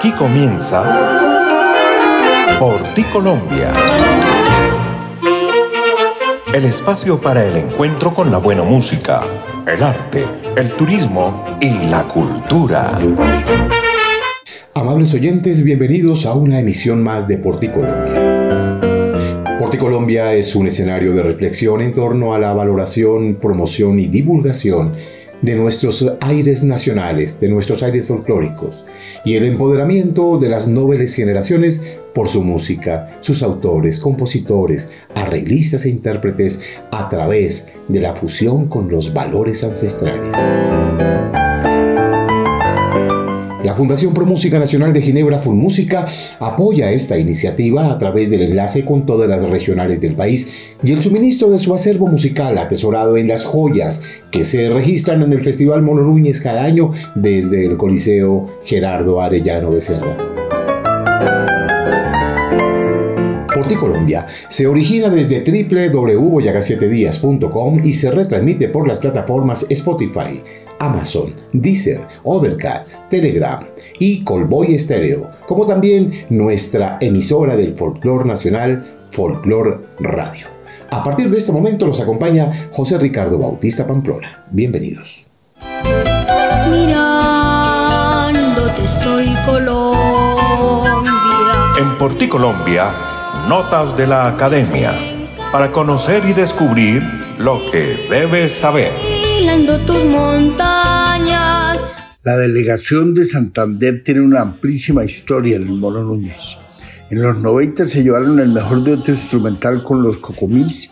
Aquí comienza Por ti Colombia. El espacio para el encuentro con la buena música, el arte, el turismo y la cultura. Amables oyentes, bienvenidos a una emisión más de Por ti Colombia. Por ti Colombia es un escenario de reflexión en torno a la valoración, promoción y divulgación de nuestros aires nacionales, de nuestros aires folclóricos y el empoderamiento de las nobles generaciones por su música, sus autores, compositores, arreglistas e intérpretes a través de la fusión con los valores ancestrales. La Fundación Pro Música Nacional de Ginebra Música apoya esta iniciativa a través del enlace con todas las regionales del país y el suministro de su acervo musical atesorado en las joyas que se registran en el Festival Mono Núñez cada año desde el Coliseo Gerardo Arellano Becerra. Colombia se origina desde www.boyaga7días.com y se retransmite por las plataformas Spotify, Amazon, Deezer, Overcast, Telegram y Colboy Stereo, como también nuestra emisora del folclor nacional, Folklore Radio. A partir de este momento los acompaña José Ricardo Bautista Pamplona. Bienvenidos. Mirándote estoy Colombia. En Porti Colombia, notas de la academia para conocer y descubrir lo que debes saber tus montañas. La delegación de Santander tiene una amplísima historia en el Mono Núñez. En los 90 se llevaron el mejor dueto instrumental con los Cocomís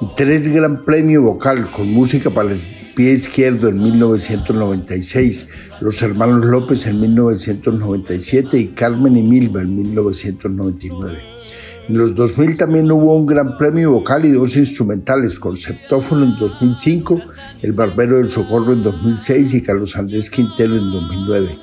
y tres gran premio vocal con música para el pie izquierdo en 1996, los hermanos López en 1997 y Carmen y Milva en 1999. En los 2000 también hubo un gran premio vocal y dos instrumentales, Conceptófono en 2005, El Barbero del Socorro en 2006 y Carlos Andrés Quintero en 2009.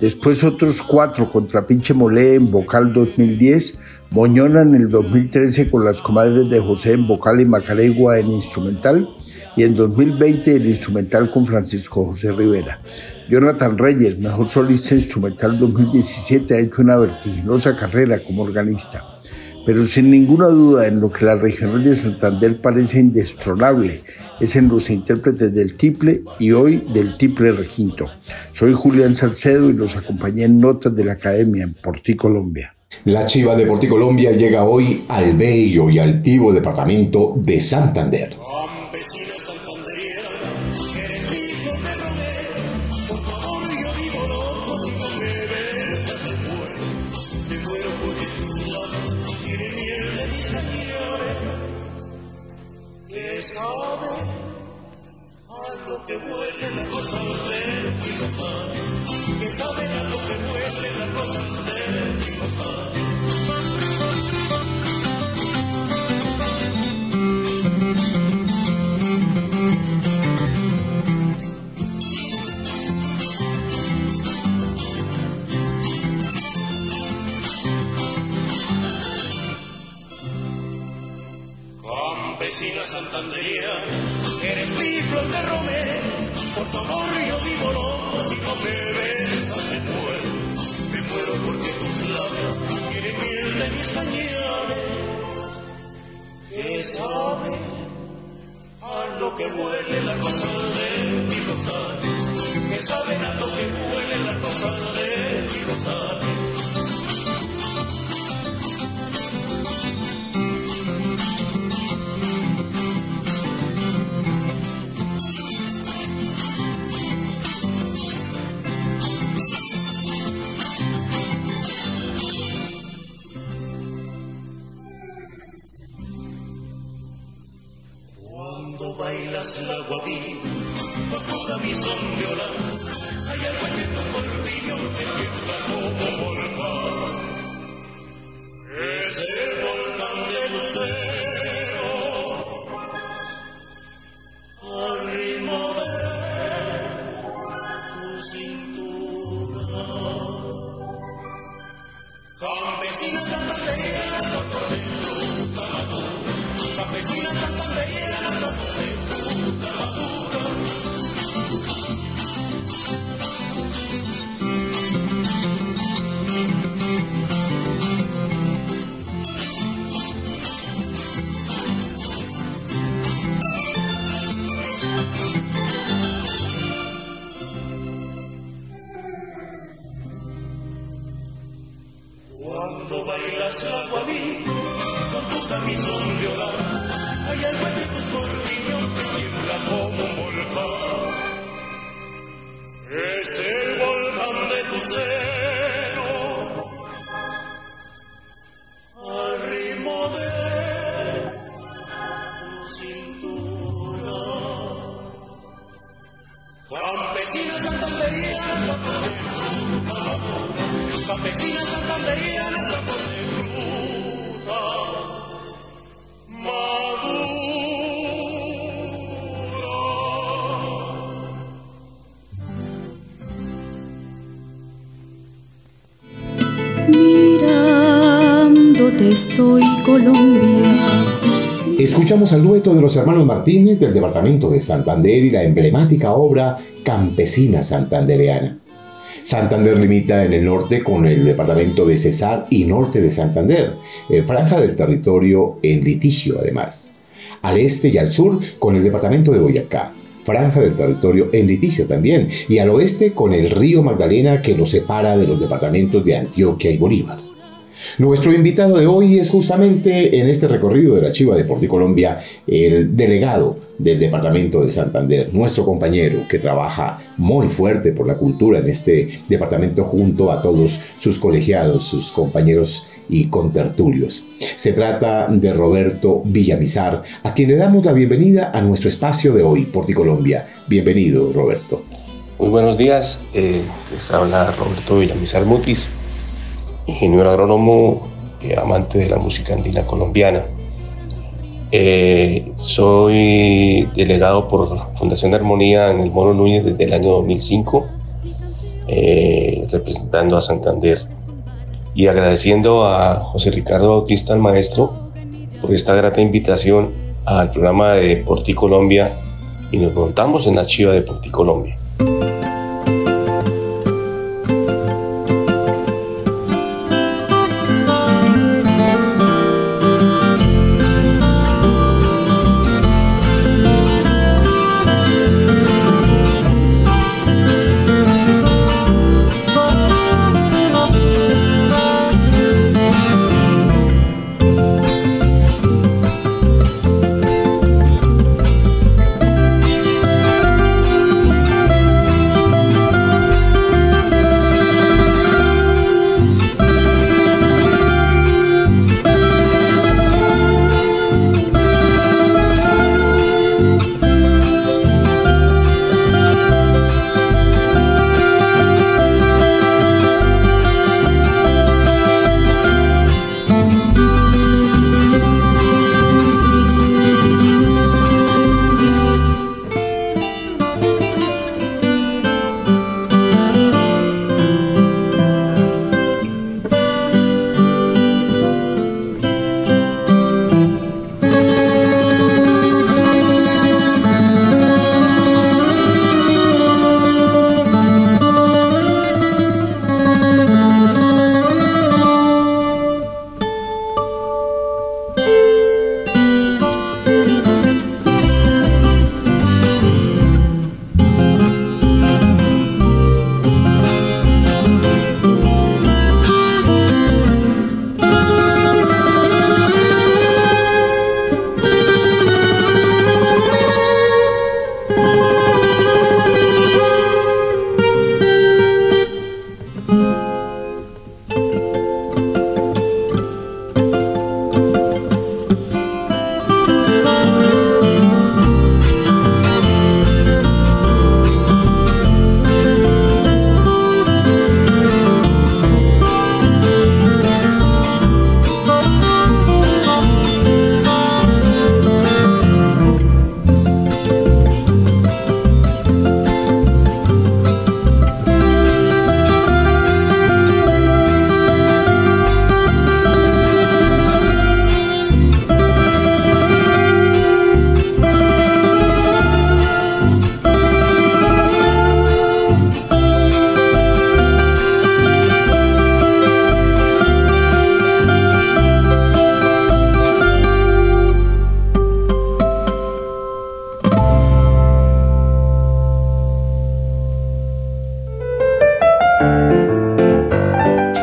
Después otros cuatro, Contrapinche Molé en vocal 2010, Moñona en el 2013 con las comadres de José en vocal y Macaregua en instrumental y en 2020 el instrumental con Francisco José Rivera. Jonathan Reyes, mejor solista instrumental 2017, ha hecho una vertiginosa carrera como organista pero sin ninguna duda en lo que la regional de Santander parece indestronable es en los intérpretes del tiple y hoy del tiple reginto. Soy Julián Salcedo y los acompañé en Notas de la Academia en Porti, Colombia. La Chiva de Porti Colombia llega hoy al bello y altivo departamento de Santander. Escuchamos al dueto de los hermanos Martínez del departamento de Santander y la emblemática obra Campesina Santandereana. Santander limita en el norte con el departamento de Cesar y norte de Santander, eh, franja del territorio en litigio además. Al este y al sur con el departamento de Boyacá, franja del territorio en litigio también, y al oeste con el río Magdalena que lo separa de los departamentos de Antioquia y Bolívar. Nuestro invitado de hoy es justamente en este recorrido de la Chiva de Colombia el delegado del departamento de Santander, nuestro compañero que trabaja muy fuerte por la cultura en este departamento junto a todos sus colegiados, sus compañeros y contertulios. Se trata de Roberto Villamizar, a quien le damos la bienvenida a nuestro espacio de hoy, Colombia. Bienvenido, Roberto. Muy buenos días, eh, les habla Roberto Villamizar Mutis, ingeniero agrónomo, eh, amante de la música andina colombiana. Eh, soy delegado por Fundación de Armonía en el Moro Núñez desde el año 2005, eh, representando a Santander y agradeciendo a José Ricardo Bautista, el maestro, por esta grata invitación al programa de Porti Colombia y nos montamos en la chiva de Colombia.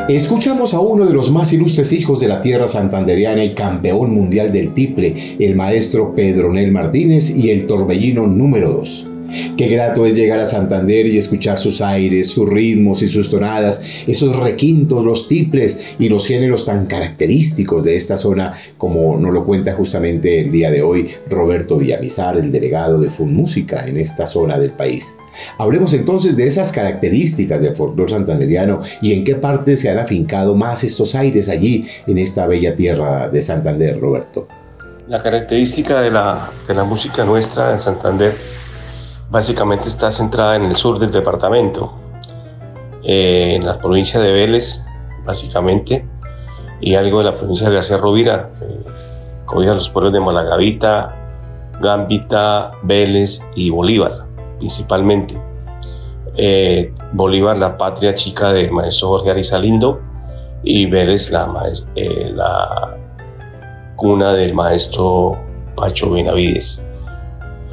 Escuchamos a uno de los más ilustres hijos de la tierra santanderiana y campeón mundial del tiple, el maestro Pedronel Martínez y el torbellino número 2. Qué grato es llegar a Santander y escuchar sus aires, sus ritmos y sus tonadas, esos requintos, los tiples y los géneros tan característicos de esta zona, como nos lo cuenta justamente el día de hoy Roberto Villamizar, el delegado de Fun Música en esta zona del país. Hablemos entonces de esas características del folclore santanderiano y en qué parte se han afincado más estos aires allí en esta bella tierra de Santander, Roberto. La característica de la, de la música nuestra en Santander básicamente está centrada en el sur del departamento, eh, en la provincia de Vélez, básicamente, y algo de la provincia de García Rovira, eh, los pueblos de Malagavita, Gambita, Vélez y Bolívar, principalmente. Eh, Bolívar, la patria chica del maestro Jorge Arizalindo, y Vélez, la, eh, la cuna del maestro Pacho Benavides.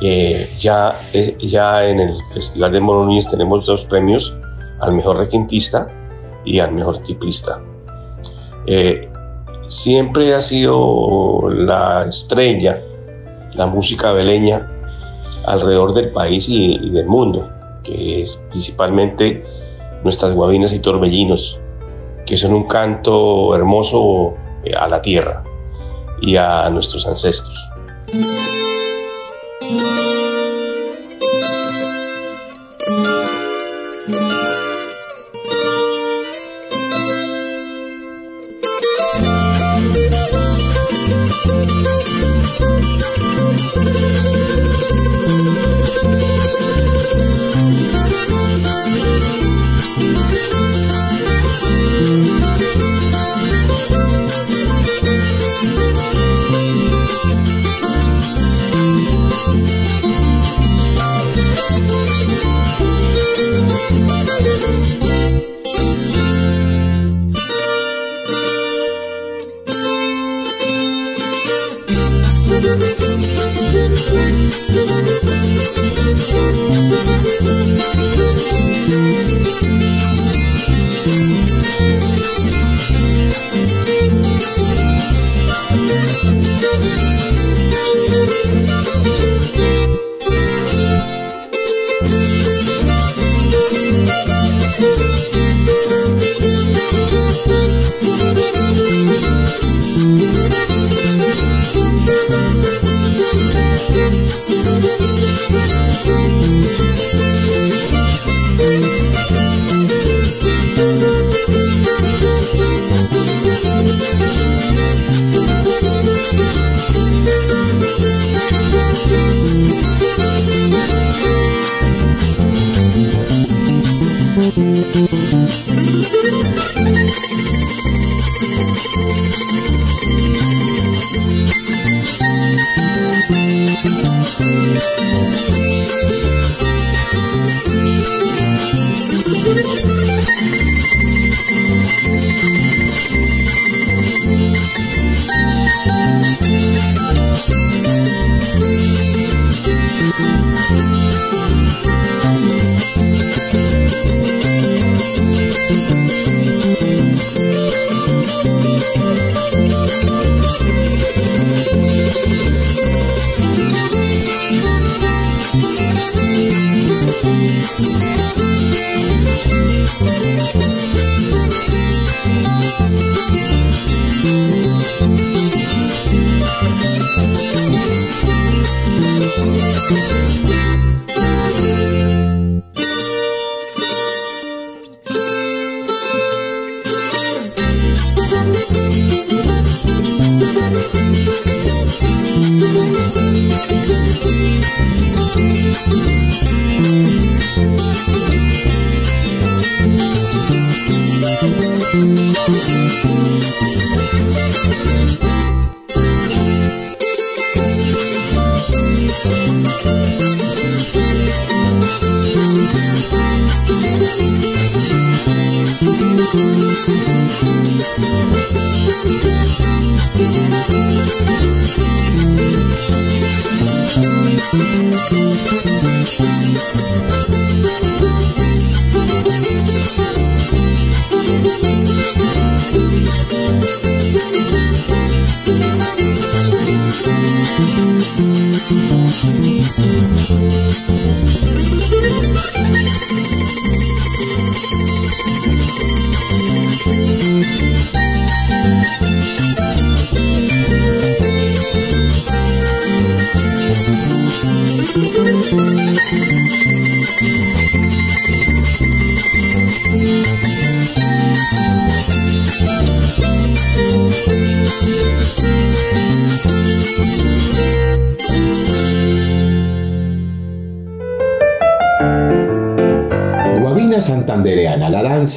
Eh, ya, eh, ya en el Festival de Mono tenemos dos premios al mejor requintista y al mejor tiplista. Eh, siempre ha sido la estrella, la música veleña alrededor del país y, y del mundo, que es principalmente nuestras guabinas y torbellinos, que son un canto hermoso a la tierra y a nuestros ancestros. Santandereana,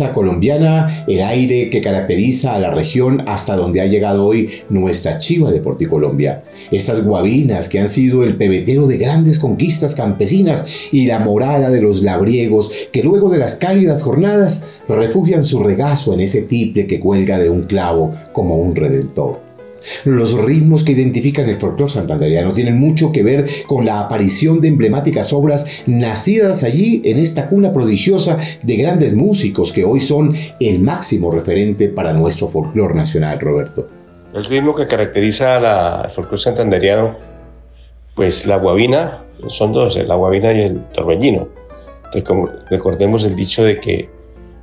colombiana, el aire que caracteriza a la región hasta donde ha llegado hoy nuestra chiva de Porticolombia. Estas guabinas que han sido el pebetero de grandes conquistas campesinas y la morada de los labriegos que luego de las cálidas jornadas refugian su regazo en ese tiple que cuelga de un clavo como un redentor. Los ritmos que identifican el folclore santanderiano tienen mucho que ver con la aparición de emblemáticas obras nacidas allí en esta cuna prodigiosa de grandes músicos que hoy son el máximo referente para nuestro folclore nacional, Roberto. El ritmo que caracteriza al folclore santanderiano, pues la guabina, son dos, la guabina y el torbellino. Recordemos el dicho de que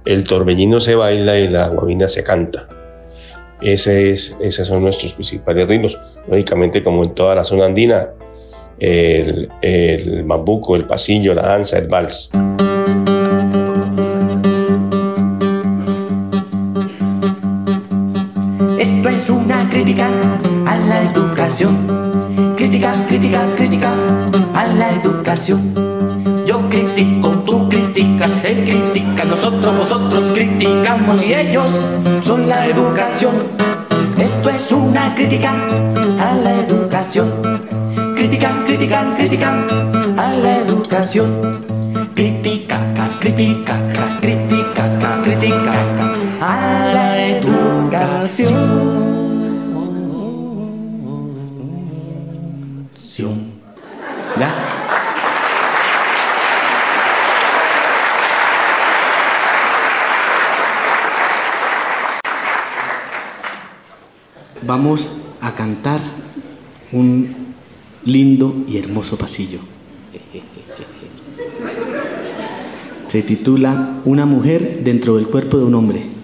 el torbellino se baila y la guabina se canta. Ese es, esos son nuestros principales ritmos. Lógicamente, como en toda la zona andina, el, el mambuco, el pasillo, la danza, el vals. Esto es una crítica a la educación. Crítica, crítica, crítica a la educación. Yo critico, tú criticas, él critica, nosotros, vosotros criticamos y ellos son la educación. Esto es una crítica a la educación. Crítica, crítica, crítica a la educación. Crítica, crítica, crítica, crítica a la educación. Vamos a cantar un lindo y hermoso pasillo. Se titula Una mujer dentro del cuerpo de un hombre.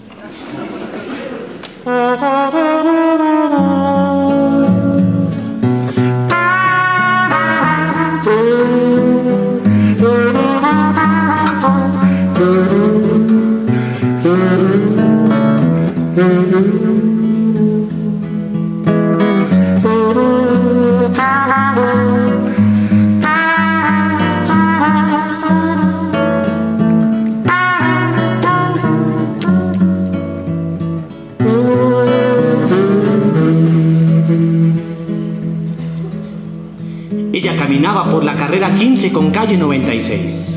Caminaba por la carrera 15 con calle 96.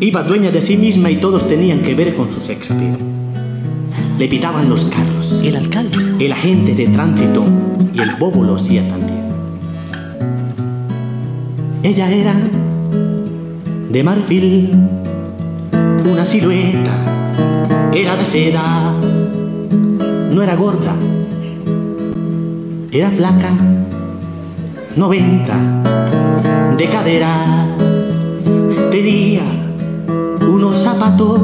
Iba dueña de sí misma y todos tenían que ver con su sex appeal. Le pitaban los carros. El alcalde. El agente de tránsito y el bobo lo hacía también. Ella era de marfil, una silueta, era de seda, no era gorda, era flaca, 90 de caderas, tenía unos zapatos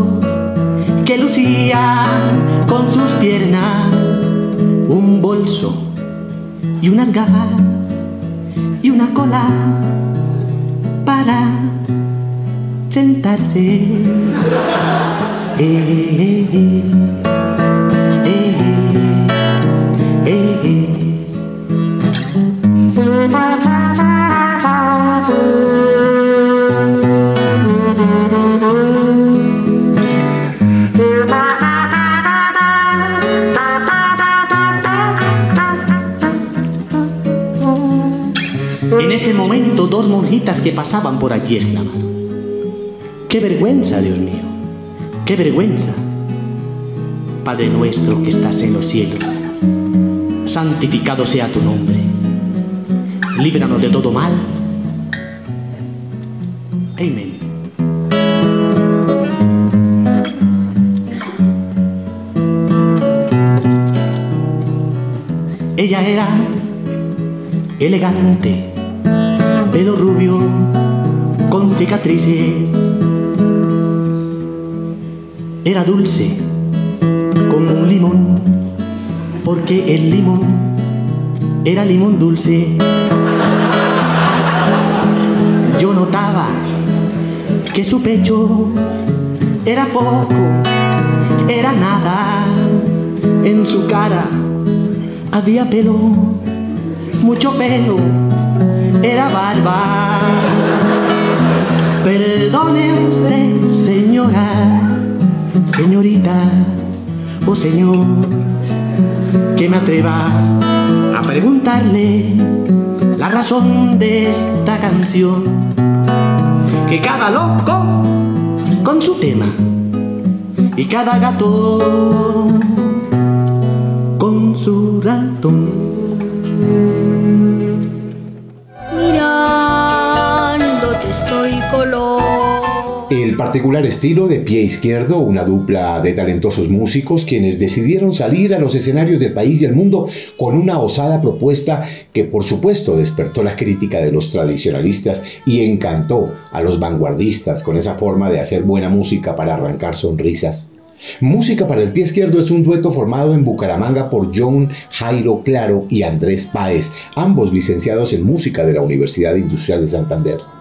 que lucían con sus piernas, un bolso y unas gafas y una cola para sentarse. Eh, eh, eh, dos monjitas que pasaban por allí exclamaron, ¡qué vergüenza, Dios mío! ¡Qué vergüenza! Padre nuestro que estás en los cielos, santificado sea tu nombre, líbranos de todo mal. Amén. Ella era elegante, pelo rubio, con cicatrices. Era dulce como un limón, porque el limón era limón dulce. Yo notaba que su pecho era poco, era nada. En su cara había pelo, mucho pelo, era barba. Perdone usted, señora, señorita o señor, que me atreva a preguntarle la razón de esta canción. Que cada loco con su tema y cada gato con su ratón. El particular estilo de Pie Izquierdo, una dupla de talentosos músicos quienes decidieron salir a los escenarios del país y el mundo con una osada propuesta que por supuesto despertó la crítica de los tradicionalistas y encantó a los vanguardistas con esa forma de hacer buena música para arrancar sonrisas. Música para el pie izquierdo es un dueto formado en Bucaramanga por John Jairo Claro y Andrés Páez, ambos licenciados en música de la Universidad Industrial de Santander.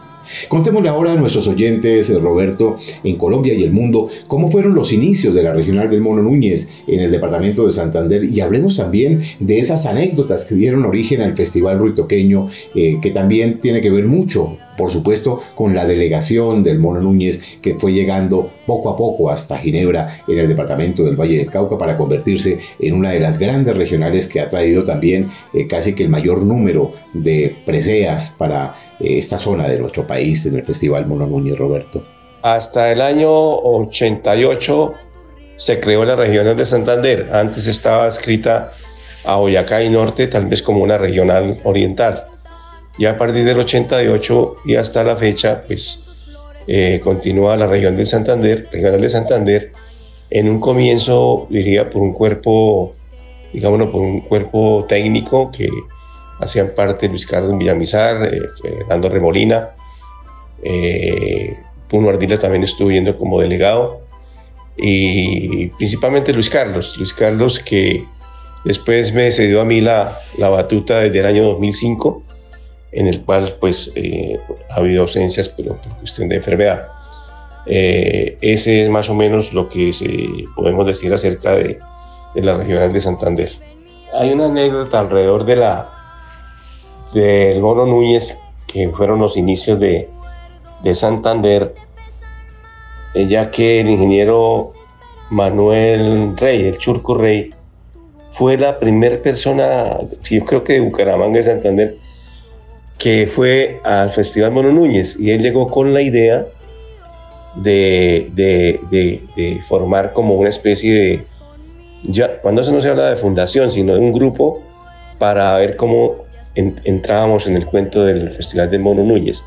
Contémosle ahora a nuestros oyentes, eh, Roberto, en Colombia y el mundo, cómo fueron los inicios de la regional del Mono Núñez en el departamento de Santander y hablemos también de esas anécdotas que dieron origen al Festival Ruitoqueño, eh, que también tiene que ver mucho, por supuesto, con la delegación del Mono Núñez que fue llegando poco a poco hasta Ginebra en el departamento del Valle del Cauca para convertirse en una de las grandes regionales que ha traído también eh, casi que el mayor número de preseas para esta zona de nuestro país en el Festival Mono Núñez, Roberto. Hasta el año 88 se creó la región de Santander. Antes estaba escrita a Boyacá y Norte, tal vez como una regional oriental. Y a partir del 88 y hasta la fecha, pues eh, continúa la región de Santander, regional de Santander, en un comienzo, diría, por un cuerpo, digámoslo, por un cuerpo técnico que hacían parte Luis Carlos Villamizar, eh, Fernando Remolina, eh, Puno Ardila también estuvo yendo como delegado, y principalmente Luis Carlos, Luis Carlos que después me cedió a mí la, la batuta desde el año 2005, en el cual pues eh, ha habido ausencias, pero por cuestión de enfermedad. Eh, ese es más o menos lo que se, podemos decir acerca de, de la regional de Santander. Hay una anécdota alrededor de la, del Mono Núñez, que fueron los inicios de, de Santander, eh, ya que el ingeniero Manuel Rey, el Churco Rey, fue la primera persona, yo creo que de Bucaramanga de Santander, que fue al Festival Mono Núñez y él llegó con la idea de, de, de, formar como una especie de, ya, cuando se no se habla de fundación, sino de un grupo para ver cómo en, entrábamos en el cuento del Festival de Mono Núñez.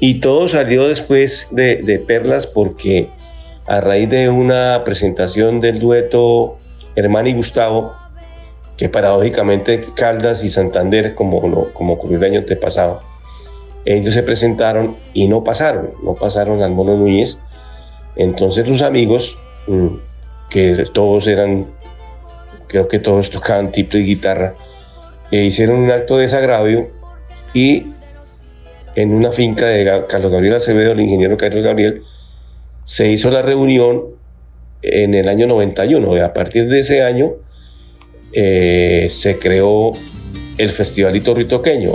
Y todo salió después de, Perlas porque a raíz de una presentación del dueto Hermano y Gustavo, que paradójicamente Caldas y Santander, como, como ocurrió el año antepasado, ellos se presentaron y no pasaron, no pasaron al Mono Núñez. Entonces los amigos, mm, que todos eran, creo que todos tocaban tiple y guitarra, e hicieron un acto de desagravio y en una finca de Carlos Gabriel Acevedo, el ingeniero Carlos Gabriel, se hizo la reunión en el año 91. Y a partir de ese año eh, se creó el Festivalito Ritoqueño.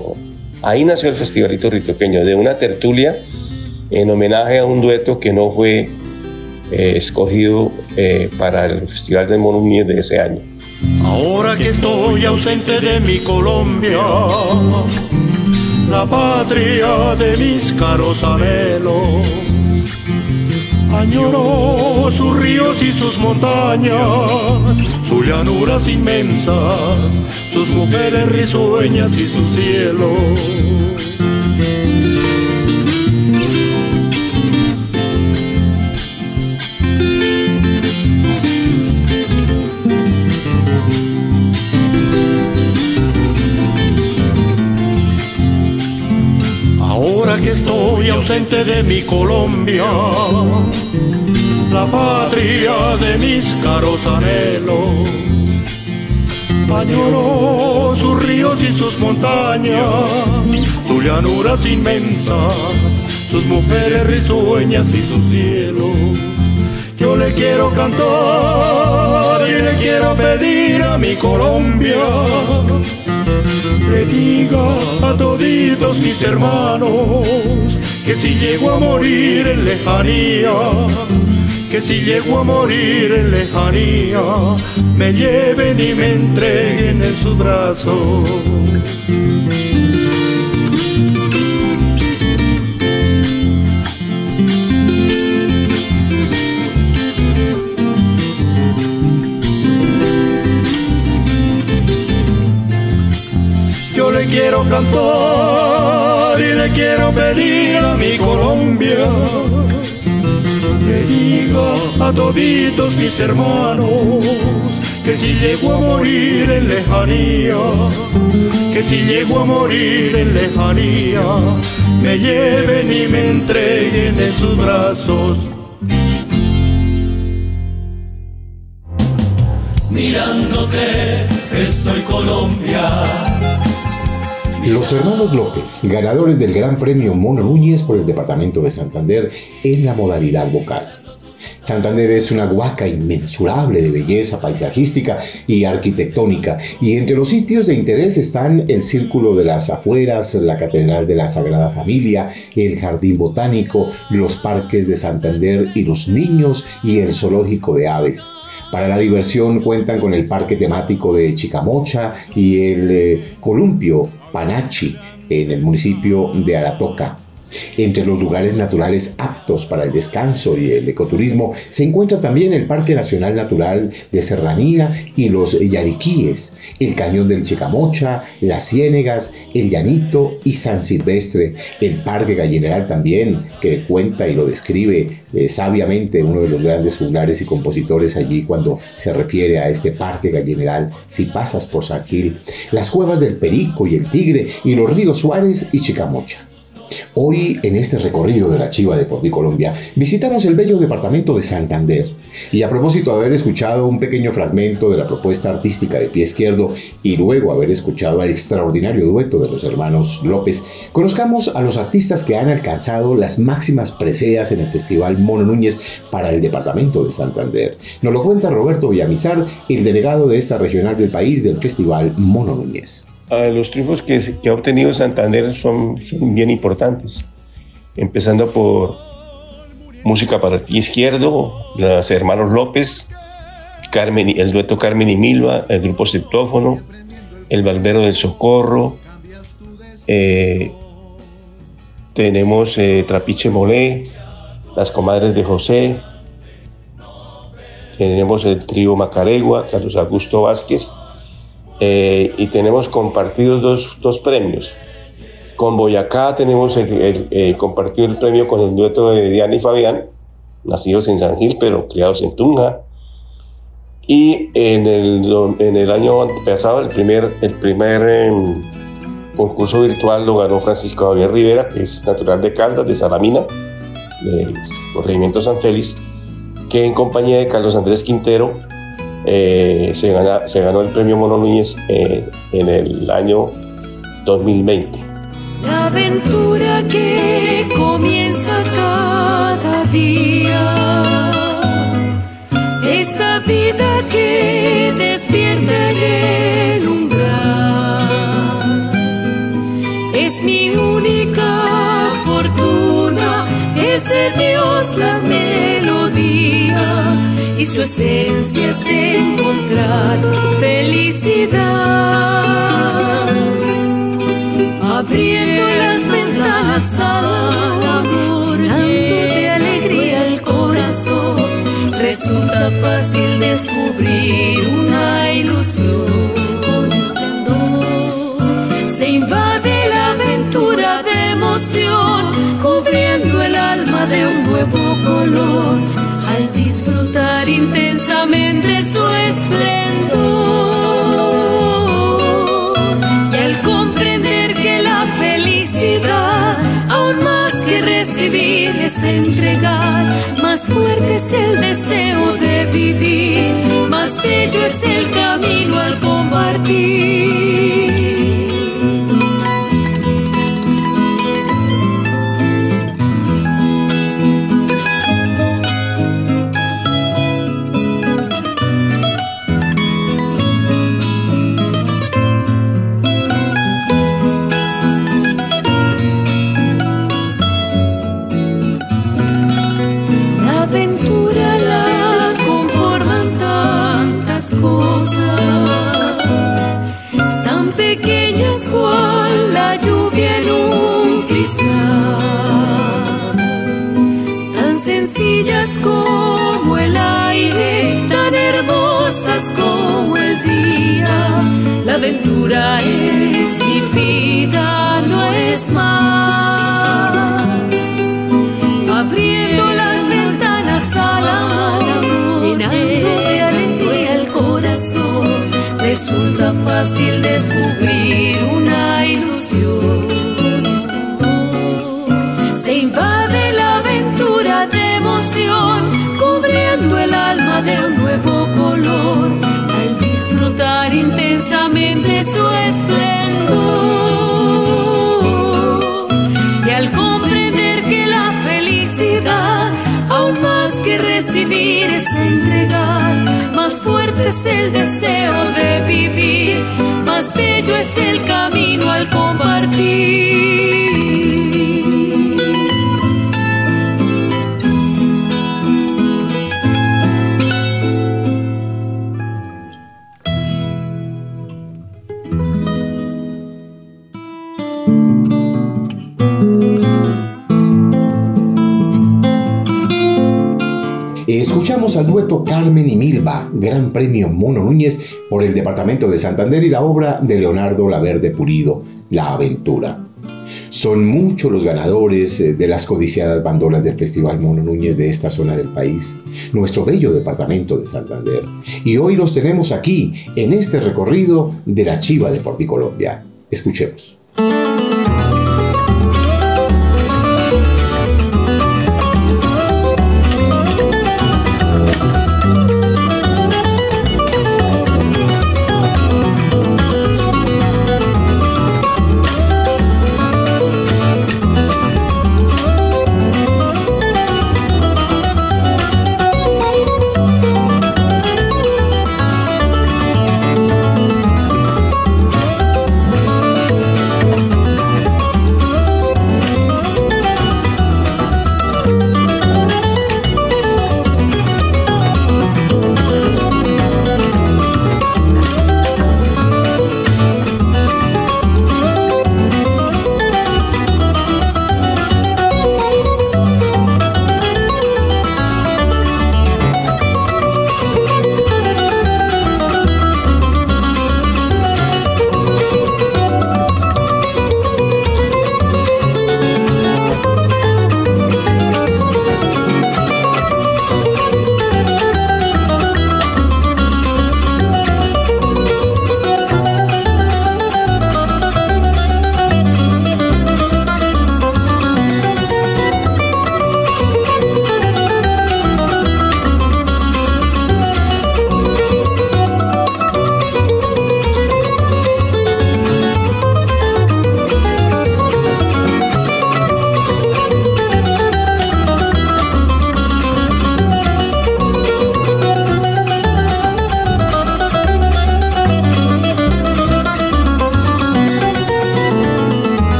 Ahí nació el Festivalito Ritoqueño, de una tertulia en homenaje a un dueto que no fue eh, escogido eh, para el Festival de Núñez de ese año. Ahora que estoy ausente de mi Colombia, la patria de mis caros anhelos, añoro sus ríos y sus montañas, sus llanuras inmensas, sus mujeres risueñas y sus cielos. Ausente de mi Colombia, la patria de mis caros anhelos. Añoro sus ríos y sus montañas, sus llanuras inmensas, sus mujeres risueñas y sus cielos. Yo le quiero cantar y le quiero pedir a mi Colombia diga a toditos mis hermanos que si llego a morir en lejanía, que si llego a morir en lejanía, me lleven y me entreguen en sus brazos. Quiero cantar y le quiero pedir a mi Colombia le diga a toditos mis hermanos que si llego a morir en lejanía, que si llego a morir en lejanía, me lleven y me entreguen en sus brazos. Mirándote estoy Colombia. Los hermanos López, ganadores del Gran Premio Mono Núñez por el Departamento de Santander en la modalidad vocal. Santander es una huaca inmensurable de belleza paisajística y arquitectónica, y entre los sitios de interés están el Círculo de las Afueras, la Catedral de la Sagrada Familia, el Jardín Botánico, los parques de Santander y los niños y el Zoológico de Aves. Para la diversión cuentan con el parque temático de Chicamocha y el eh, columpio Panachi en el municipio de Aratoca. Entre los lugares naturales aptos para el descanso y el ecoturismo se encuentra también el Parque Nacional Natural de Serranía y los Yariquíes, el Cañón del Chicamocha, las Ciénegas, el Llanito y San Silvestre, el Parque Gallineral también, que cuenta y lo describe eh, sabiamente uno de los grandes juglares y compositores allí cuando se refiere a este Parque Gallineral, si pasas por San Gil, las cuevas del Perico y el Tigre y los ríos Suárez y Chicamocha. Hoy, en este recorrido de la Chiva de Colombia, visitamos el bello departamento de Santander. Y a propósito de haber escuchado un pequeño fragmento de la propuesta artística de pie izquierdo y luego haber escuchado al extraordinario dueto de los hermanos López, conozcamos a los artistas que han alcanzado las máximas preseas en el Festival Mono Núñez para el departamento de Santander. Nos lo cuenta Roberto Villamizar, el delegado de esta regional del país del Festival Mono Núñez. Ah, los triunfos que, ha obtenido Santander son, bien importantes, empezando por música para el pie izquierdo, los hermanos López, Carmen, el dueto Carmen y Milva, el grupo Septófono, el Barbero del Socorro, eh, tenemos eh, Trapiche Molé, las comadres de José, tenemos el trío Macaregua, Carlos Augusto Vázquez, eh, y tenemos compartidos dos, dos, premios. Con Boyacá tenemos el, el, eh, compartido el premio con el dueto de Diana y Fabián, nacidos en San Gil, pero criados en Tunja. Y en el, en el año pasado, el primer, el primer eh, concurso virtual lo ganó Francisco Javier Rivera, que es natural de Caldas, de Salamina, del corregimiento San Félix, que en compañía de Carlos Andrés Quintero eh, se, gana, se, ganó el premio Mono Núñez eh, en el año 2020. La aventura que comienza cada día, esta vida que despierta el umbral, es mi única fortuna, es de Dios la melodía y su esencia es encontrar felicidad. Abriendo las ventanas al de alegría el corazón, resulta fácil descubrir una ilusión. Se invade la aventura de emoción, cubriendo el alma de un nuevo color al disfrutar intensamente su esplendor y al comprender que la felicidad aún más que recibir es entregar, más fuerte es el deseo de vivir, más bello es el camino al compartir. Premio Mono Núñez por el Departamento de Santander y la obra de Leonardo Laverde Pulido, La Aventura. Son muchos los ganadores eh, de las codiciadas bandolas del Festival Mono Núñez de esta zona del país, nuestro bello departamento de Santander. Y hoy los tenemos aquí, en este recorrido de la Chiva de Porticolombia. Escuchemos.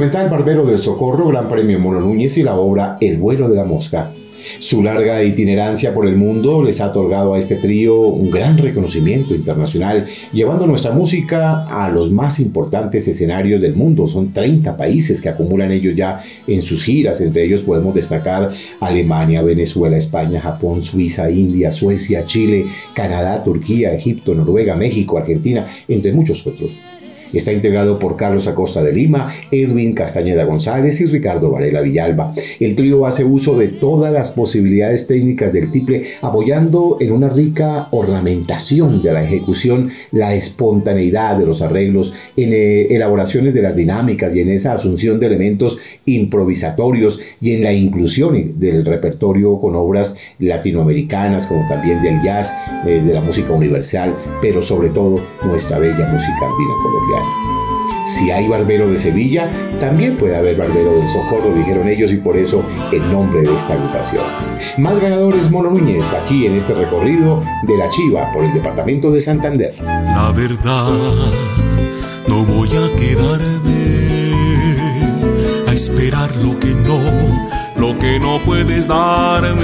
Instrumental Barbero del Socorro, Gran Premio Mono Núñez y la obra El vuelo de la mosca. Su larga itinerancia por el mundo les ha otorgado a este trío un gran reconocimiento internacional, llevando nuestra música a los más importantes escenarios del mundo. Son 30 países que acumulan ellos ya en sus giras, entre ellos podemos destacar Alemania, Venezuela, España, Japón, Suiza, India, Suecia, Chile, Canadá, Turquía, Egipto, Noruega, México, Argentina, entre muchos otros. Está integrado por Carlos Acosta de Lima, Edwin Castañeda González y Ricardo Varela Villalba. El trío hace uso de todas las posibilidades técnicas del tiple, apoyando en una rica ornamentación de la ejecución, la espontaneidad de los arreglos, en eh, elaboraciones de las dinámicas y en esa asunción de elementos improvisatorios y en la inclusión del repertorio con obras latinoamericanas, como también del jazz, eh, de la música universal, pero sobre todo nuestra bella música andina colombiana. Si hay barbero de Sevilla, también puede haber barbero del Socorro, dijeron ellos, y por eso el nombre de esta agrupación. Más ganadores Mono Núñez, aquí en este recorrido de la Chiva por el departamento de Santander. La verdad, no voy a quedarme a esperar lo que no, lo que no puedes darme.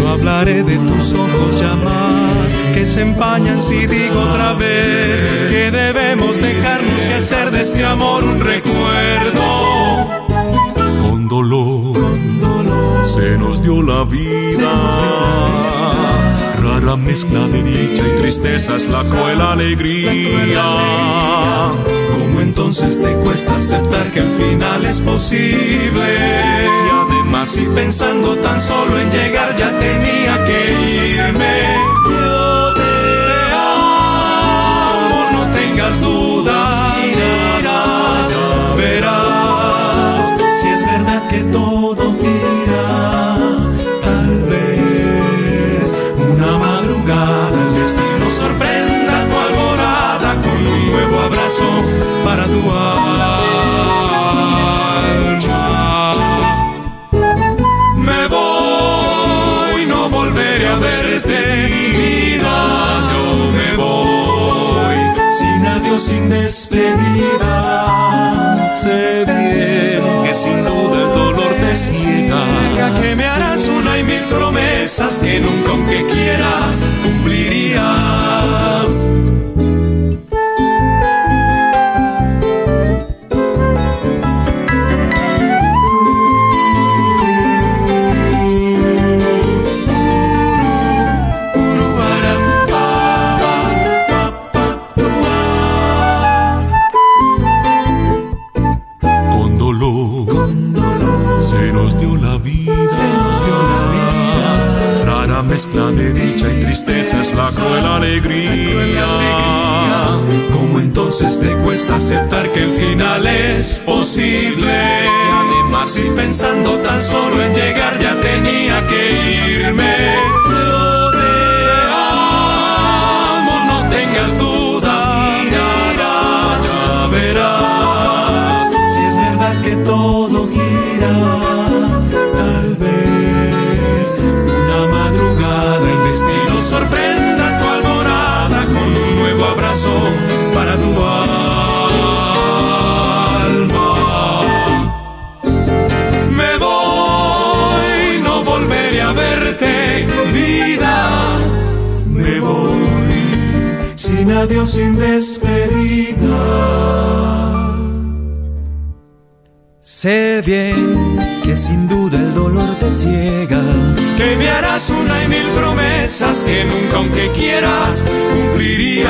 No hablaré de tus ojos ya más, que se empañan si digo otra vez que debemos dejarnos y hacer de este amor un recuerdo. Con dolor, se nos dio la vida. Rara mezcla de dicha y tristeza es la cruel alegría. ¿Cómo entonces te cuesta aceptar que al final es posible? Y además, si pensando tan solo en llegar ya tenía que irme. Yo te amo, no tengas duda. Verás si es verdad que todo gira. Tal vez una madrugada el destino sorprenda tu alborada con un nuevo abrazo para tu alma. Me voy, no volveré a verte, vida. Yo me voy, sin adiós, sin despedida. Sé bien que sin duda el dolor te ciega. que me harás una y mil promesas que nunca aunque quieras cumplirías. Aceptar que el final es posible? Además, si pensando tan solo en llegar ya adiós, sin despedida. Sé bien que sin duda el dolor te ciega, que me harás una y mil promesas que nunca aunque quieras cumplirías.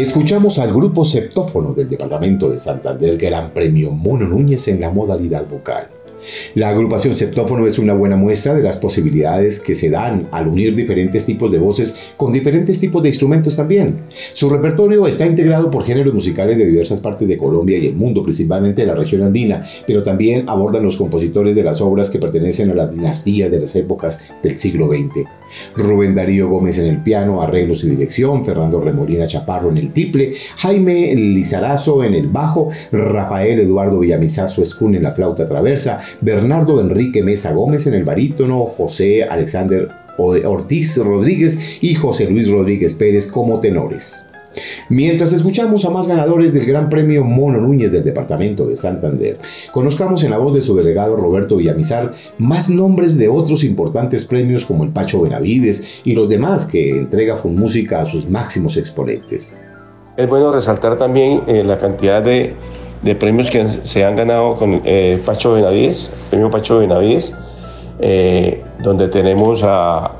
Escuchamos al grupo Septófono del departamento de Santander Gran Premio Mono Núñez en la modalidad vocal. La agrupación septófono es una buena muestra de las posibilidades que se dan al unir diferentes tipos de voces con diferentes tipos de instrumentos también. Su repertorio está integrado por géneros musicales de diversas partes de Colombia y el mundo, principalmente de la región andina, pero también abordan los compositores de las obras que pertenecen a las dinastías de las épocas del siglo XX. Rubén Darío Gómez en el piano, arreglos y dirección, Fernando Remolina Chaparro en el tiple, Jaime Lizarazo en el bajo, Rafael Eduardo Villamizazo Escún en la flauta traversa, Bernardo Enrique Mesa Gómez en el barítono, José Alexander Ortiz Rodríguez y José Luis Rodríguez Pérez como tenores. Mientras escuchamos a más ganadores del Gran Premio Mono Núñez del Departamento de Santander, conozcamos en la voz de su delegado Roberto Villamizar más nombres de otros importantes premios como el Pacho Benavides y los demás que entrega Música a sus máximos exponentes. Es bueno resaltar también eh, la cantidad de, premios que se han ganado con eh, Pacho Benavides, premio Pacho Benavides, eh, donde tenemos a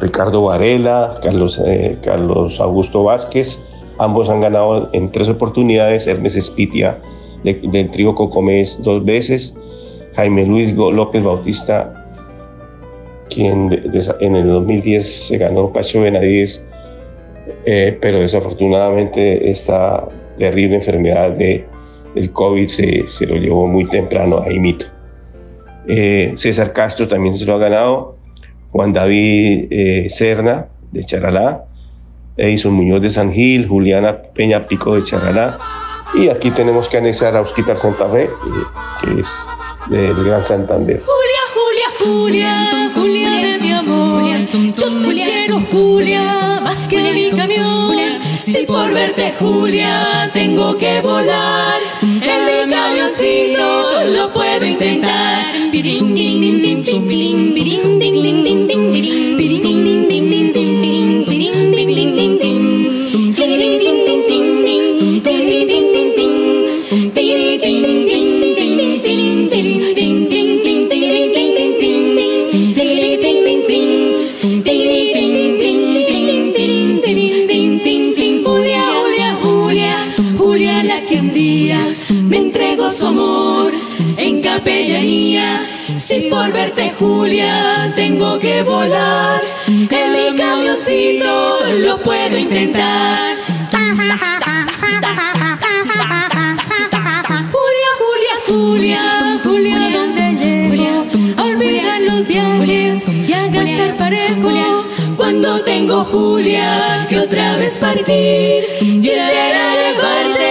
Ricardo Varela, Carlos, Carlos Augusto Vázquez, Ambos han ganado en tres oportunidades, Hermes Espitia del trío Cocomés dos veces, Jaime Luis López Bautista, quien en el 2010 se ganó Pacho Benavides, eh, pero desafortunadamente esta terrible enfermedad de, del COVID se, se lo llevó muy temprano a Imito. Eh, César Castro también se lo ha ganado, Juan David eh, Serna de Charalá, Edison Muñoz de San Gil, Juliana Peña Pico de Charalá. Y aquí tenemos que anexar a Osquitar Santa Fe, eh, que es del Gran Santander. Julia, Julia, Julia, Julia de mi amor. Yo Si por verte Julia tengo que volar, en mi camioncito lo puedo intentar. Si por verte Julia tengo que volar, en mi camioncito lo puedo intentar. Julia, Julia, Julia, Julia, ¿dónde llego? Olvidar los viajes y a gastar parejo. Cuando tengo Julia, que otra vez partir, quisiera llevarte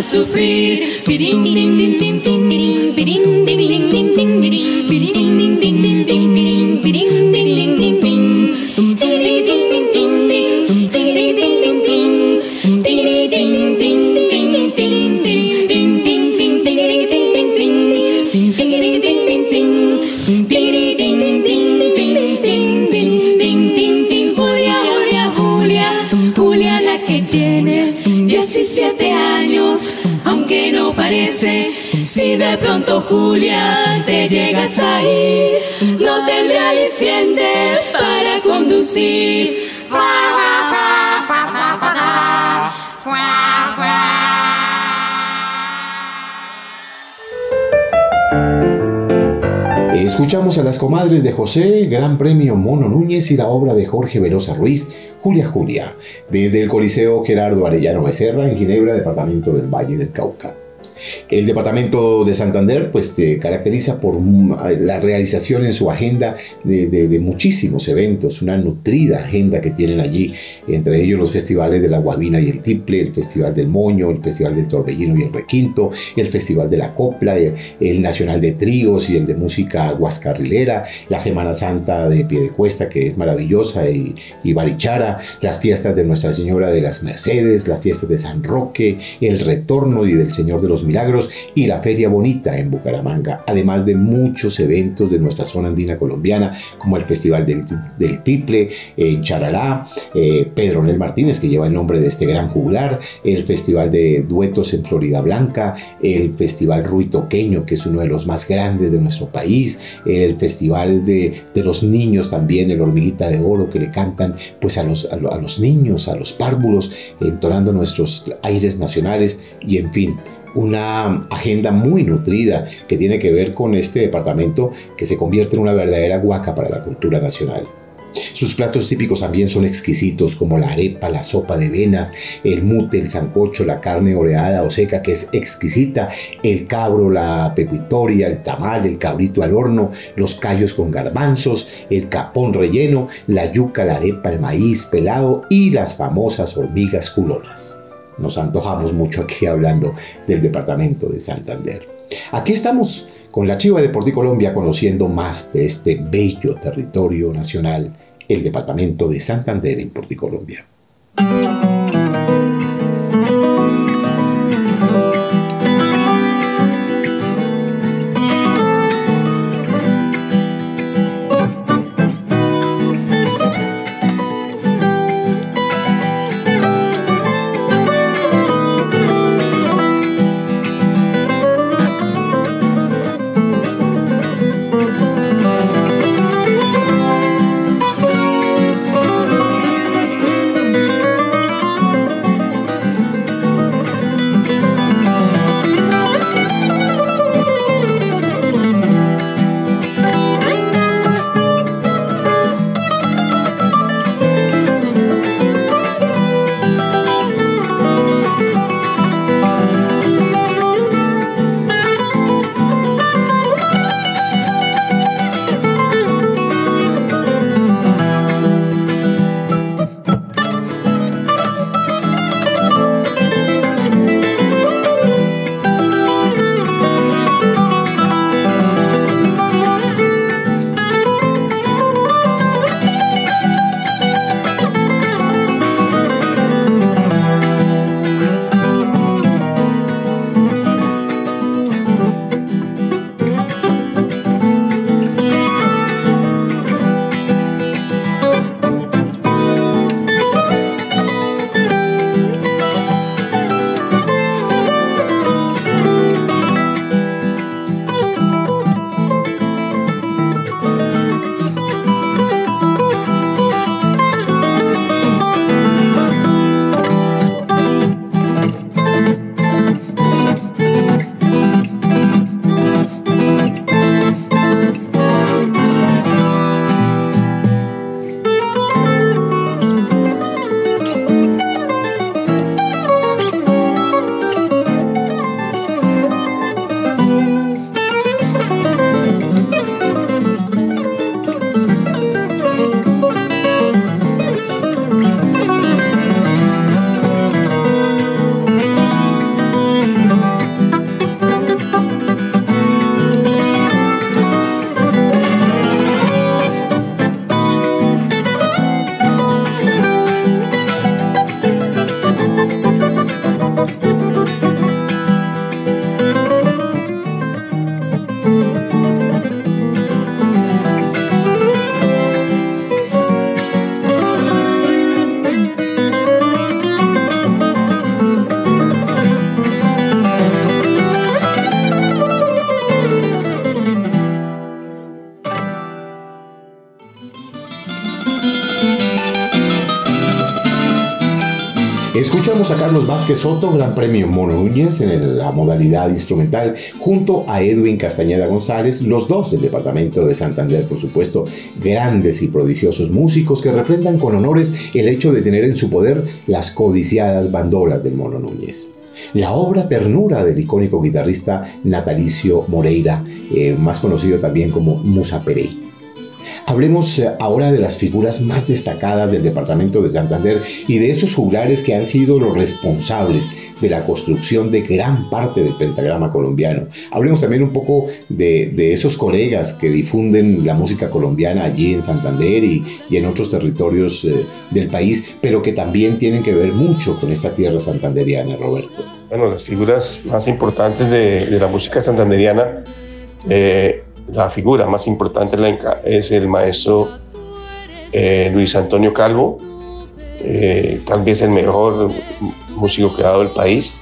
a sufrir. Pirin, din, din, din, din, din, pirin, din, din, din, din, din, pirin, din, din, din, din. Pronto Julia te llegas a ir, no tendré aliciente para conducir. Escuchamos a las comadres de José, Gran Premio Mono Núñez y la obra de Jorge Velosa Ruiz, Julia Julia, desde el Coliseo Gerardo Arellano Becerra en Ginebra, departamento del Valle del Cauca. El departamento de Santander pues se caracteriza por la realización en su agenda de, muchísimos eventos, una nutrida agenda que tienen allí, entre ellos los festivales de la Guabina y el Tiple, el Festival del Moño, el Festival del Torbellino y el Requinto, el Festival de la Copla, el, Nacional de Tríos y el de Música Guascarrilera, la Semana Santa de Piedecuesta que es maravillosa y, y Barichara, las fiestas de Nuestra Señora de las Mercedes, las fiestas de San Roque, el Retorno y del Señor de los Milagros y la Feria Bonita en Bucaramanga, además de muchos eventos de nuestra zona andina colombiana, como el Festival del, del Tiple en Charalá, eh, Pedro Nel Martínez, que lleva el nombre de este gran juglar, el Festival de Duetos en Florida Blanca, el Festival Ruitoqueño, que es uno de los más grandes de nuestro país, el Festival de, de los Niños también, el Hormiguita de Oro, que le cantan pues a los, a, los niños, a los párvulos, entonando nuestros aires nacionales y en fin, una agenda muy nutrida que tiene que ver con este departamento que se convierte en una verdadera guaca para la cultura nacional. Sus platos típicos también son exquisitos, como la arepa, la sopa de venas, el mute, el sancocho, la carne oreada o seca, que es exquisita, el cabro, la pepitoria, el tamal, el cabrito al horno, los callos con garbanzos, el capón relleno, la yuca, la arepa, el maíz pelado y las famosas hormigas culonas. Nos antojamos mucho aquí hablando del departamento de Santander. Aquí estamos con la Chiva de Colombia conociendo más de este bello territorio nacional, el departamento de Santander en Porticolombia. Escuchamos a Carlos Vázquez Soto, Gran Premio Mono Núñez en la modalidad instrumental, junto a Edwin Castañeda González, los dos del departamento de Santander, por supuesto, grandes y prodigiosos músicos que refrendan con honores el hecho de tener en su poder las codiciadas bandolas del Mono Núñez la obra Ternura del icónico guitarrista Natalicio Moreira, eh, más conocido también como Musa Perey. Hablemos eh, ahora de las figuras más destacadas del departamento de Santander y de esos juglares que han sido los responsables de la construcción de gran parte del pentagrama colombiano. Hablemos también un poco de, esos colegas que difunden la música colombiana allí en Santander y, en otros territorios eh, del país, pero que también tienen que ver mucho con esta tierra santanderiana, Roberto. Bueno, las figuras más importantes de, la música santanderiana eh, la figura más importante es el maestro eh, Luis Antonio Calvo, eh, tal vez el mejor músico que ha dado el país,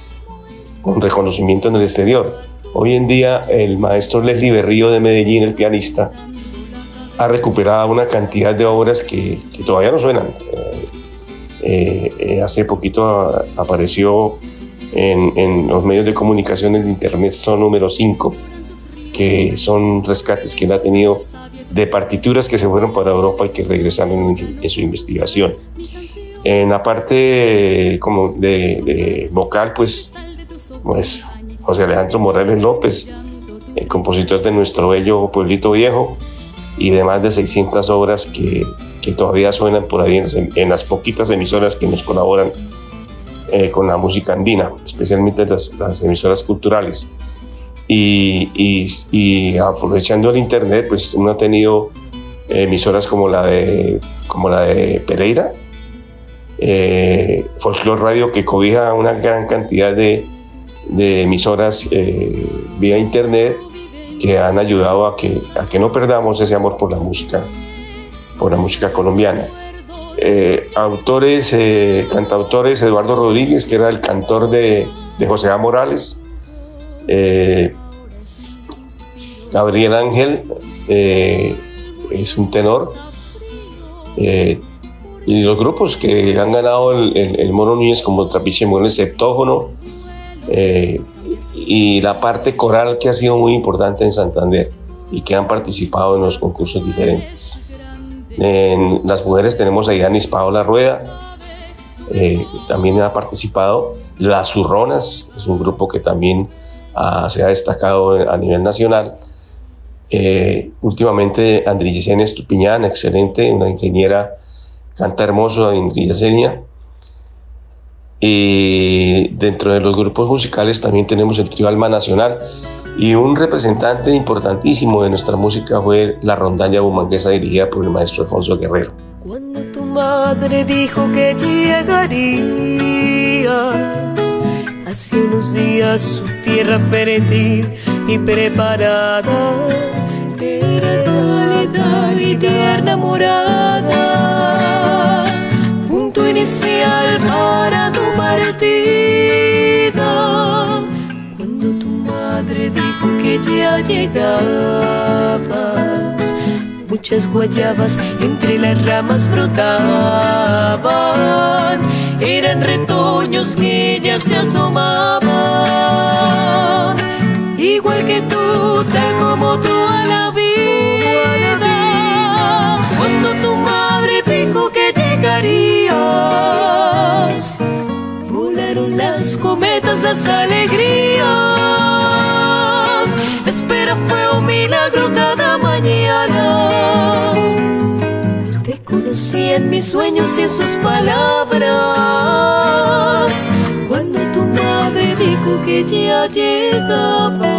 con reconocimiento en el exterior. Hoy en día el maestro Leslie Berrío de Medellín, el pianista, ha recuperado una cantidad de obras que, todavía no suenan. Eh, hace poquito apareció en, en los medios de comunicación en Internet son número 5, que son rescates que él ha tenido de partituras que se fueron para Europa y que regresaron en en su investigación. En la parte como de, de vocal, pues, pues José Alejandro Morales López, el compositor de nuestro bello Pueblito Viejo, y de más de 600 obras que, que todavía suenan por ahí en, en, las poquitas emisoras que nos colaboran eh, con la música andina, especialmente las, las emisoras culturales. Y, y, y, aprovechando el internet, pues uno ha tenido emisoras como la de, como la de Pereira, eh, Folklore Radio, que cobija una gran cantidad de, de emisoras eh, vía internet que han ayudado a que, a que no perdamos ese amor por la música, por la música colombiana. Eh, autores, eh, cantautores, Eduardo Rodríguez, que era el cantor de, de José A. Morales, eh, Gabriel Ángel eh, es un tenor, eh, y los grupos que han ganado el, el, Mono Núñez como Trapiche el Septófono, eh, y la parte coral que ha sido muy importante en Santander y que han participado en los concursos diferentes. En las mujeres tenemos a Yanis Paola Rueda, eh, también ha participado. Las Zurronas, es un grupo que también se ha destacado a nivel nacional. Eh, últimamente Andrillesenia Estupiñán, excelente, una ingeniera, canta hermoso Andrillesenia. Y dentro de los grupos musicales también tenemos el trío Alma Nacional y un representante importantísimo de nuestra música fue la rondalla bumanguesa dirigida por el maestro Alfonso Guerrero. Cuando tu madre dijo que llegarías, hace unos días tierra fértil y preparada. Era cálida y tierna morada, punto inicial para tu partida. Cuando tu madre dijo que ya llegabas, muchas guayabas entre las ramas brotaban, eran retoños que ya se asomaban, igual que tú, tal como tú a la vida. Cuando tu madre dijo que llegarías, volaron las cometas, las alegrías. En mis sueños y en sus palabras. Cuando tu madre dijo que ya llegabas.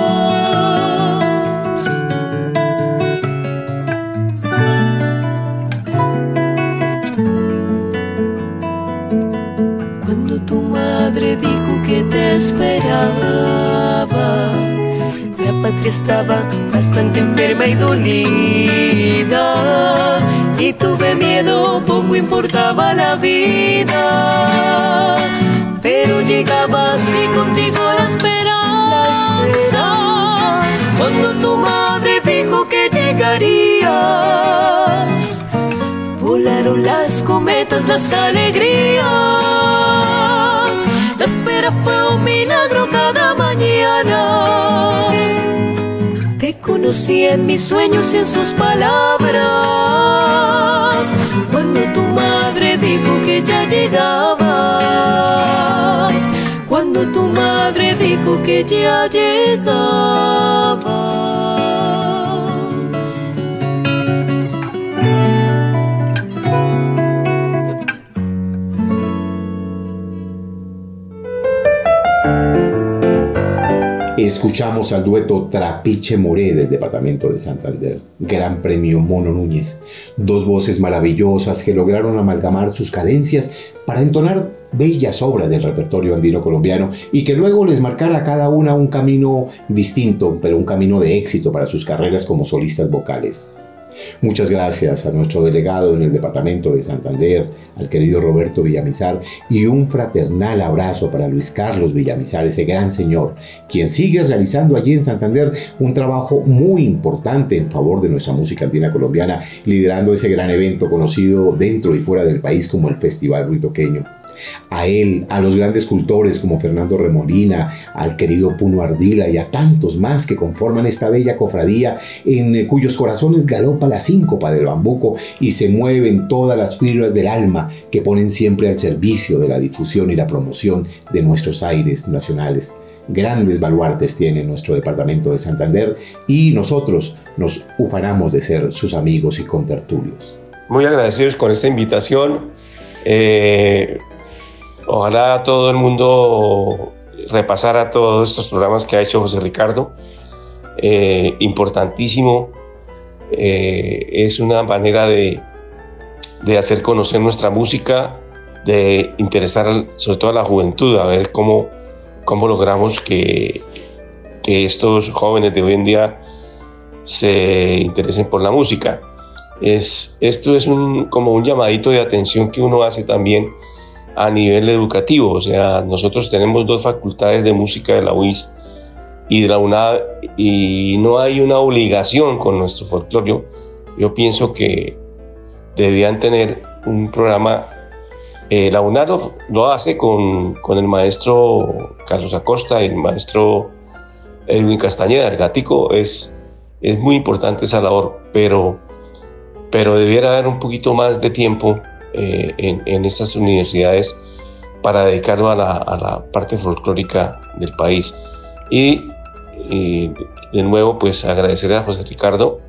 Cuando tu madre dijo que te esperaba, la patria estaba bastante enferma y dolida. Y tuve miedo, poco importaba la vida. Pero llegabas y contigo la esperanza. Cuando tu madre dijo que llegarías, volaron las cometas, las alegrías. La espera fue un milagro cada mañana. Conocí en mis sueños y en sus palabras. Cuando tu madre dijo que ya llegabas. Cuando tu madre dijo que ya llegabas. Escuchamos al dueto Trapiche Moré del departamento de Santander, Gran Premio Mono Núñez, dos voces maravillosas que lograron amalgamar sus cadencias para entonar bellas obras del repertorio andino colombiano y que luego les marcara a cada una un camino distinto, pero un camino de éxito para sus carreras como solistas vocales. Muchas gracias a nuestro delegado en el departamento de Santander, al querido Roberto Villamizar, y un fraternal abrazo para Luis Carlos Villamizar, ese gran señor, quien sigue realizando allí en Santander un trabajo muy importante en favor de nuestra música andina colombiana, liderando ese gran evento conocido dentro y fuera del país como el Festival Ruitoqueño. A él, a los grandes cultores como Fernando Remolina, al querido Puno Ardila y a tantos más que conforman esta bella cofradía en cuyos corazones galopa la síncopa del bambuco y se mueven todas las fibras del alma que ponen siempre al servicio de la difusión y la promoción de nuestros aires nacionales grandes baluartes tiene nuestro departamento de Santander y nosotros nos ufanamos de ser sus amigos y contertulios. Muy agradecidos con esta invitación. Eh, ojalá todo el mundo repasara todos estos programas que ha hecho José Ricardo. Eh, importantísimo. Eh, es una manera de, de hacer conocer nuestra música, de interesar sobre todo a la juventud, a ver cómo cómo logramos que, que estos jóvenes de hoy en día se interesen por la música. Es, esto es un, como un llamadito de atención que uno hace también a nivel educativo. O sea, nosotros tenemos dos facultades de música de la UIS y de la UNAD y no hay una obligación con nuestro folclore. Yo pienso que debían tener un programa eh, la UNARO lo hace con, con, el maestro Carlos Acosta y el maestro Edwin Castañeda. El gatico es, es muy importante esa labor, pero, pero debiera haber un poquito más de tiempo eh, en, en estas universidades para dedicarlo a la, parte folclórica del país. Y, y, de nuevo, pues agradecer a José Ricardo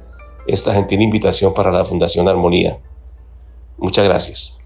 esta gentil invitación para la Fundación Armonía. Muchas gracias.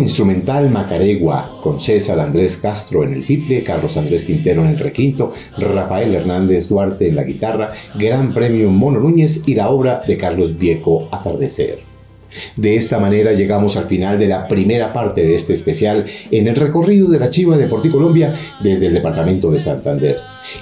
Instrumental Macaregua con César Andrés Castro en el tiple, Carlos Andrés Quintero en el requinto, Rafael Hernández Duarte en la guitarra, Gran Premio Mono Núñez y la obra de Carlos Vieco Atardecer. De esta manera llegamos al final de la primera parte de este especial en el recorrido de la Chiva de Porticolombia desde el departamento de Santander.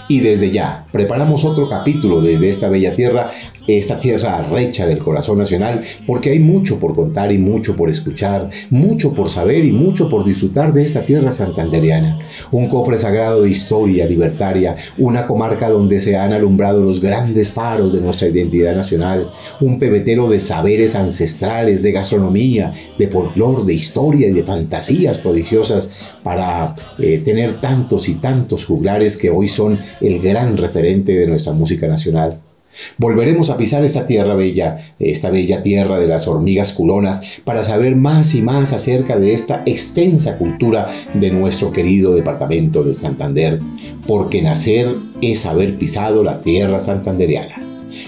Y desde ya preparamos otro capítulo desde esta bella tierra esta tierra recha del corazón nacional, porque hay mucho por contar y mucho por escuchar, mucho por saber y mucho por disfrutar de esta tierra santandereana. Un cofre sagrado de historia libertaria, una comarca donde se han alumbrado los grandes faros de nuestra identidad nacional, un pebetero de saberes ancestrales, de gastronomía, de folclor, de historia y de fantasías prodigiosas para eh, tener tantos y tantos juglares que hoy son el gran referente de nuestra música nacional. Volveremos a pisar esta tierra bella, esta bella tierra de las hormigas culonas, para saber más y más acerca de esta extensa cultura de nuestro querido departamento de Santander, porque nacer es haber pisado la tierra santandereana.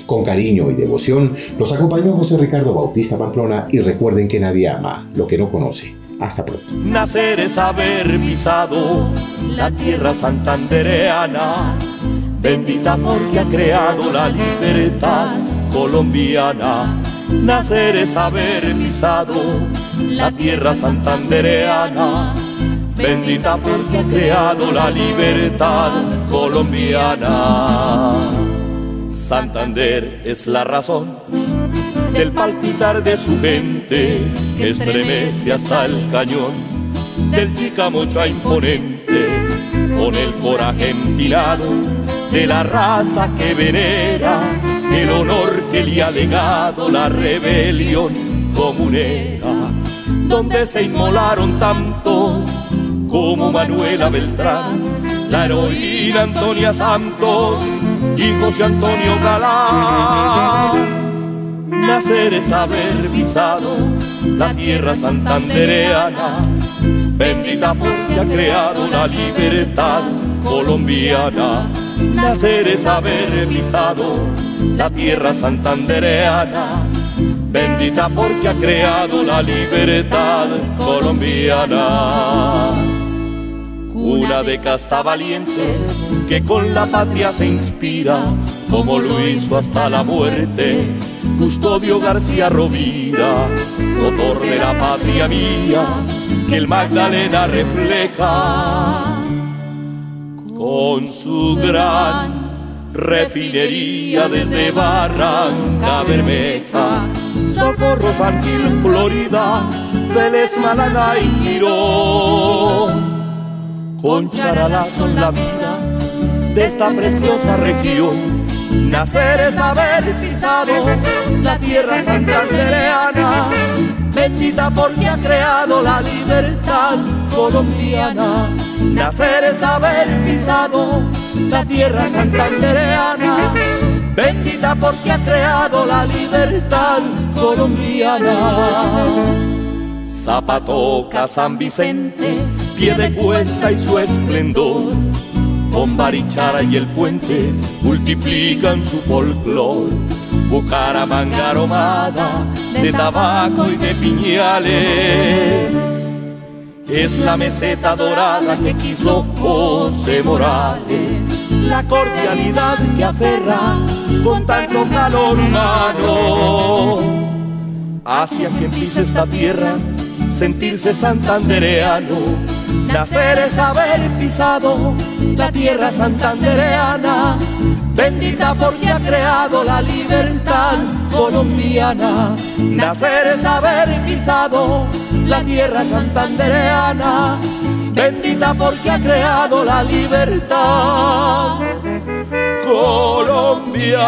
Con cariño y devoción los acompañó José Ricardo Bautista Pamplona y recuerden que nadie ama lo que no conoce. Hasta pronto. Nacer es haber pisado la tierra santandereana bendita porque ha creado la libertad colombiana. Nacer es haber pisado la tierra santandereana, bendita porque ha creado la libertad colombiana. Santander es la razón del palpitar de su gente que estremece hasta el cañón del chicamocha imponente con el coraje empilado de la raza que venera el honor que le ha legado la rebelión comunera, donde se inmolaron tantos como Manuela Beltrán, la heroína Antonia Santos y José Antonio Galán. Nacer es haber pisado la tierra santandereana, bendita porque ha creado la libertad colombiana nacer es haber pisado la tierra santandereana, bendita porque ha creado la libertad colombiana. Una de casta valiente que con la patria se inspira, como lo hizo hasta la muerte, Custodio García Rovira, motor de la patria mía, que el Magdalena refleja con su gran refinería desde Barranca Bermeja, Socorro, San Gil, Florida, Vélez, Málaga y Girón. Con charalazo en la vida de esta preciosa región, nacer es haber pisado la tierra santandereana, bendita porque ha creado la libertad colombiana Nacer es haber pisado la tierra santandereana, bendita porque ha creado la libertad colombiana. Zapatoca, San Vicente, pie de cuesta y su esplendor, con Barichara y el puente multiplican su folclor. Bucaramanga aromada de tabaco y de piñales es la meseta dorada que quiso José Morales, la cordialidad que aferra con tanto calor humano. Hacia quien pise esta tierra, sentirse santandereano, nacer es haber pisado la tierra santandereana, bendita porque ha creado la libertad colombiana, nacer es haber pisado la tierra santandereana, bendita porque ha creado la libertad colombiana.